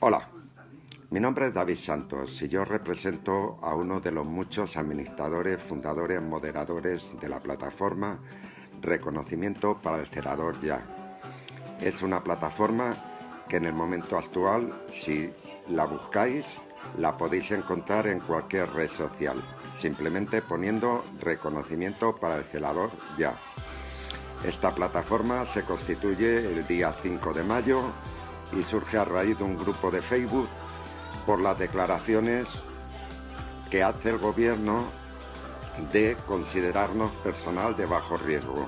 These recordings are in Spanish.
Hola, mi nombre es David Santos y yo represento a uno de los muchos administradores, fundadores, moderadores de la plataforma Reconocimiento para el Cerador Ya. Es una plataforma que en el momento actual, si la buscáis, la podéis encontrar en cualquier red social, simplemente poniendo Reconocimiento para el Celador Ya. Esta plataforma se constituye el día 5 de mayo y surge a raíz de un grupo de Facebook por las declaraciones que hace el gobierno de considerarnos personal de bajo riesgo.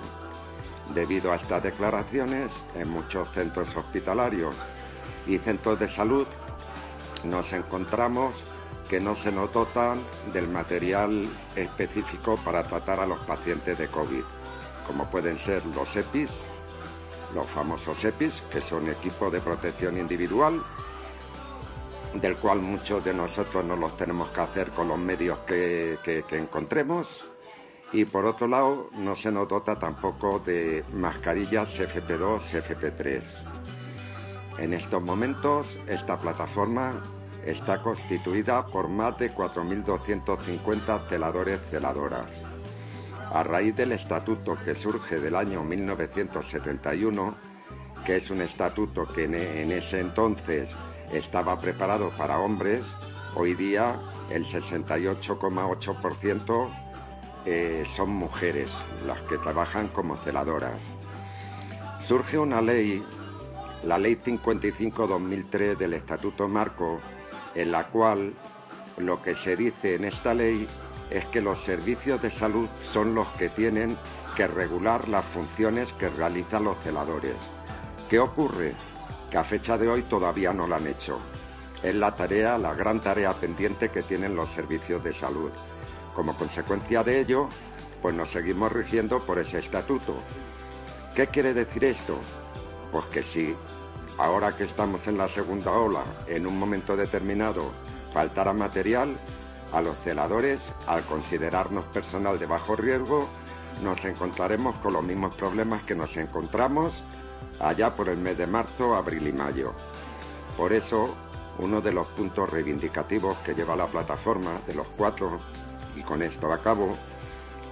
Debido a estas declaraciones, en muchos centros hospitalarios y centros de salud nos encontramos que no se nos dotan del material específico para tratar a los pacientes de COVID, como pueden ser los EPIs, los famosos EPIs, que son equipos de protección individual, del cual muchos de nosotros no los tenemos que hacer con los medios que, encontremos. Y por otro lado, no se nos dota tampoco de mascarillas FP2, FP3. En estos momentos, esta plataforma está constituida por más de 4.250 celadores celadoras a raíz del estatuto que surge del año 1971, que es un estatuto que en ese entonces estaba preparado para hombres, hoy día el 68,8% eh, son mujeres las que trabajan como celadoras. Surge una ley, la Ley 55-2003 del Estatuto Marco, en la cual lo que se dice en esta ley es que los servicios de salud son los que tienen que regular las funciones que realizan los celadores. ¿Qué ocurre? Que a fecha de hoy todavía no lo han hecho. Es la tarea, la gran tarea pendiente que tienen los servicios de salud. Como consecuencia de ello, pues nos seguimos rigiendo por ese estatuto. ¿Qué quiere decir esto? Pues que si ahora que estamos en la segunda ola, en un momento determinado, faltara material, a los celadores, al considerarnos personal de bajo riesgo, nos encontraremos con los mismos problemas que nos encontramos allá por el mes de marzo, abril y mayo. Por eso, uno de los puntos reivindicativos que lleva la plataforma, de los cuatro, y con esto acabo,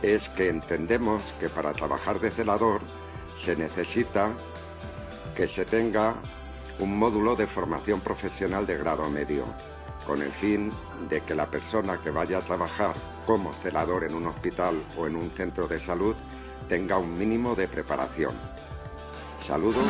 es que entendemos que para trabajar de celador se necesita que se tenga un módulo de formación profesional de grado medio con el fin de que la persona que vaya a trabajar como celador en un hospital o en un centro de salud tenga un mínimo de preparación. Saludos.